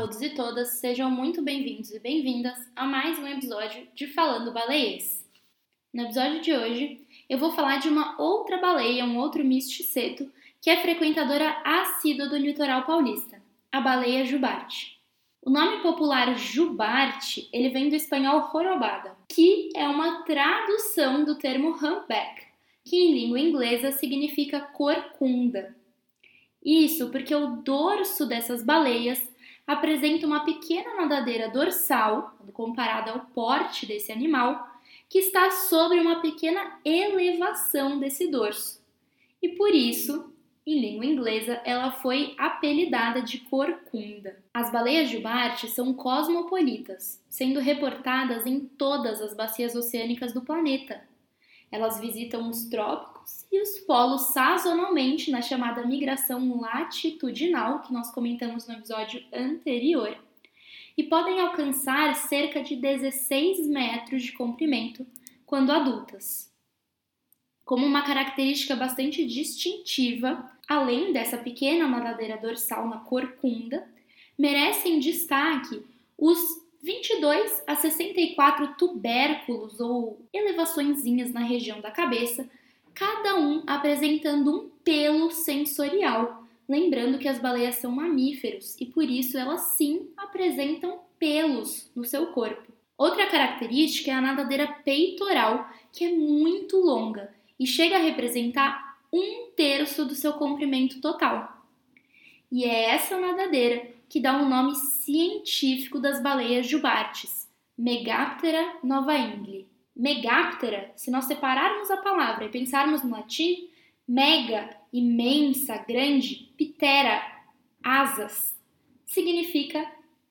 todos e todas, sejam muito bem-vindos e bem-vindas a mais um episódio de Falando Baleias. No episódio de hoje, eu vou falar de uma outra baleia, um outro misticeto, que é frequentadora assídua do litoral paulista, a baleia jubarte. O nome popular jubarte, ele vem do espanhol jorobada, que é uma tradução do termo humpback, que em língua inglesa significa corcunda. Isso porque o dorso dessas baleias apresenta uma pequena nadadeira dorsal, comparada ao porte desse animal, que está sobre uma pequena elevação desse dorso. E por isso em língua inglesa, ela foi apelidada de corcunda. As baleias jubarte são cosmopolitas, sendo reportadas em todas as bacias oceânicas do planeta. Elas visitam os trópicos e os polos sazonalmente na chamada migração latitudinal, que nós comentamos no episódio anterior, e podem alcançar cerca de 16 metros de comprimento quando adultas. Como uma característica bastante distintiva, além dessa pequena nadadeira dorsal na corcunda, merecem destaque os 22 a 64 tubérculos ou elevaçõezinhas na região da cabeça, cada um apresentando um pelo sensorial. Lembrando que as baleias são mamíferos e por isso elas sim apresentam pelos no seu corpo. Outra característica é a nadadeira peitoral, que é muito longa e chega a representar um terço do seu comprimento total. E é essa nadadeira que dá o um nome científico das baleias jubartes, Megaptera novaingle. Megaptera, se nós separarmos a palavra e pensarmos no latim, mega, imensa, grande, ptera, asas, significa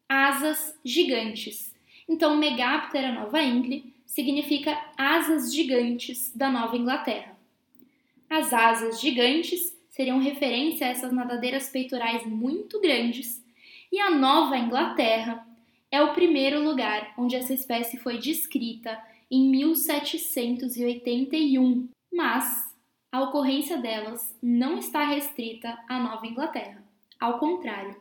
asas gigantes. Então, Megaptera novaingle significa asas gigantes da Nova Inglaterra. As asas gigantes seriam referência a essas nadadeiras peitorais muito grandes, e a Nova Inglaterra é o primeiro lugar onde essa espécie foi descrita em 1781, mas a ocorrência delas não está restrita à Nova Inglaterra. Ao contrário,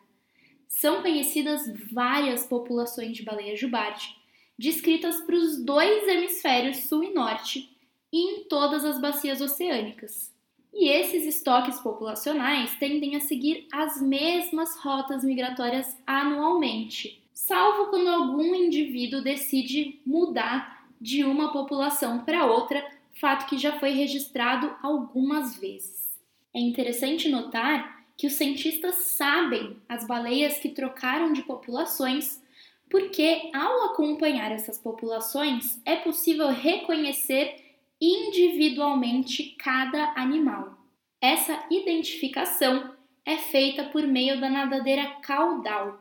são conhecidas várias populações de baleia jubarte, descritas para os dois hemisférios sul e norte, e em todas as bacias oceânicas. E esses estoques populacionais tendem a seguir as mesmas rotas migratórias anualmente, salvo quando algum indivíduo decide mudar de uma população para outra, fato que já foi registrado algumas vezes. É interessante notar que os cientistas sabem as baleias que trocaram de populações, porque ao acompanhar essas populações é possível reconhecer individualmente cada animal. Essa identificação é feita por meio da nadadeira caudal.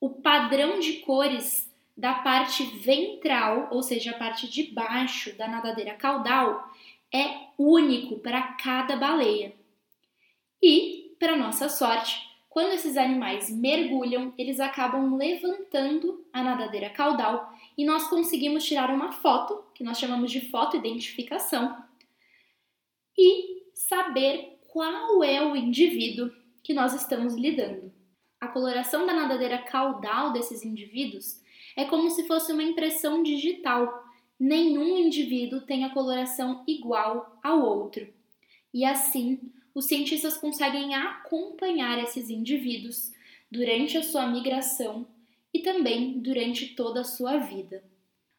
O padrão de cores da parte ventral, ou seja, a parte de baixo da nadadeira caudal, é único para cada baleia. E, para nossa sorte, quando esses animais mergulham, eles acabam levantando a nadadeira caudal e nós conseguimos tirar uma foto, que nós chamamos de foto identificação, e saber qual é o indivíduo que nós estamos lidando. A coloração da nadadeira caudal desses indivíduos é como se fosse uma impressão digital. Nenhum indivíduo tem a coloração igual ao outro. E assim, os cientistas conseguem acompanhar esses indivíduos durante a sua migração e também durante toda a sua vida.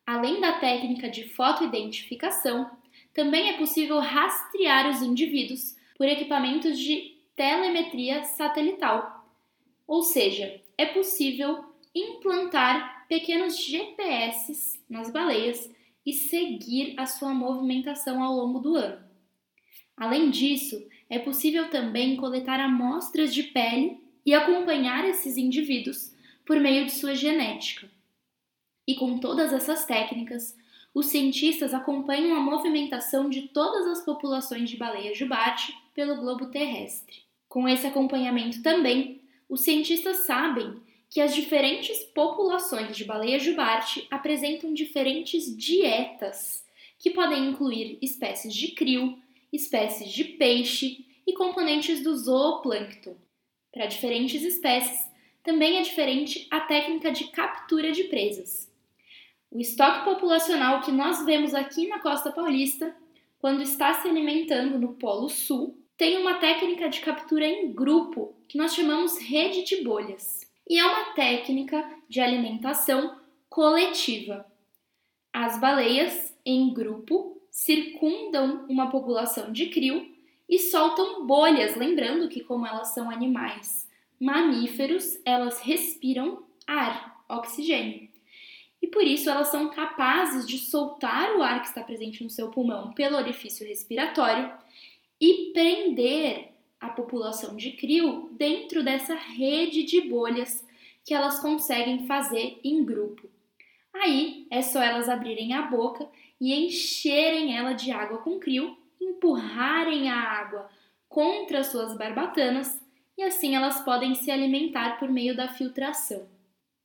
Além da técnica de fotoidentificação, também é possível rastrear os indivíduos por equipamentos de telemetria satelital. Ou seja, é possível implantar pequenos GPS nas baleias e seguir a sua movimentação ao longo do ano. Além disso, é possível também coletar amostras de pele e acompanhar esses indivíduos por meio de sua genética. E com todas essas técnicas, os cientistas acompanham a movimentação de todas as populações de baleia jubarte pelo globo terrestre. Com esse acompanhamento também, os cientistas sabem que as diferentes populações de baleia jubarte apresentam diferentes dietas que podem incluir espécies de krill, espécies de peixe e componentes do zooplâncton. Para diferentes espécies, também é diferente a técnica de captura de presas. O estoque populacional que nós vemos aqui na costa paulista, quando está se alimentando no Polo Sul, tem uma técnica de captura em grupo que nós chamamos rede de bolhas. E é uma técnica de alimentação coletiva. As baleias, em grupo, circundam uma população de krill e soltam bolhas, lembrando que, como elas são animais mamíferos, elas respiram ar, oxigênio. E por isso elas são capazes de soltar o ar que está presente no seu pulmão pelo orifício respiratório e prender a população de krill dentro dessa rede de bolhas que elas conseguem fazer em grupo. Aí é só elas abrirem a boca e encherem ela de água com krill, empurrarem a água contra suas barbatanas e assim elas podem se alimentar por meio da filtração.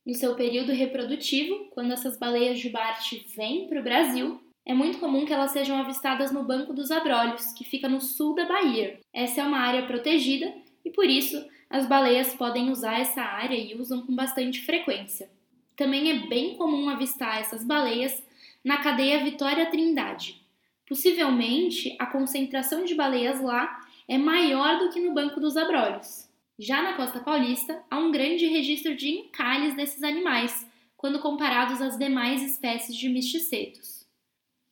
No seu período reprodutivo, quando essas baleias jubarte vêm para o Brasil, é muito comum que elas sejam avistadas no Banco dos Abrolhos, que fica no sul da Bahia. Essa é uma área protegida e por isso as baleias podem usar essa área e usam com bastante frequência. Também é bem comum avistar essas baleias na cadeia Vitória Trindade. Possivelmente a concentração de baleias lá é maior do que no Banco dos Abrolhos. Já na costa paulista, há um grande registro de encalhes desses animais, quando comparados às demais espécies de misticetos.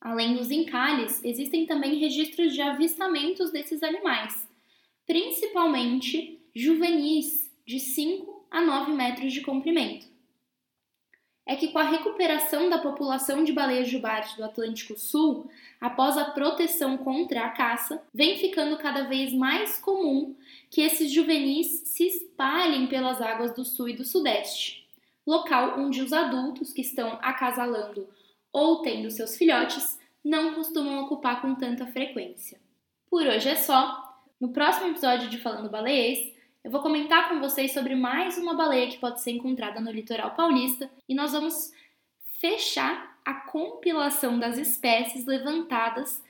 Além dos encalhes, existem também registros de avistamentos desses animais, principalmente juvenis de 5 a 9 metros de comprimento. É que com a recuperação da população de baleias jubarte do Atlântico Sul, após a proteção contra a caça, vem ficando cada vez mais comum que esses juvenis se espalhem pelas águas do sul e do sudeste, local onde os adultos que estão acasalando ou tendo seus filhotes não costumam ocupar com tanta frequência. Por hoje é só. No próximo episódio de Falando Baleiês, eu vou comentar com vocês sobre mais uma baleia que pode ser encontrada no litoral paulista e nós vamos fechar a compilação das espécies levantadas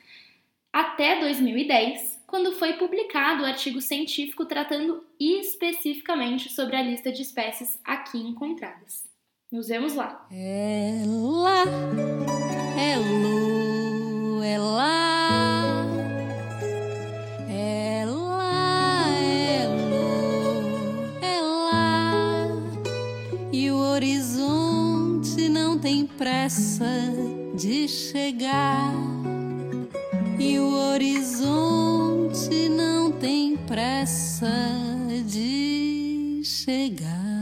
até 2010, quando foi publicado o artigo científico tratando especificamente sobre a lista de espécies aqui encontradas. Nos vemos lá! Ela é chegar, e o horizonte não tem pressa de chegar.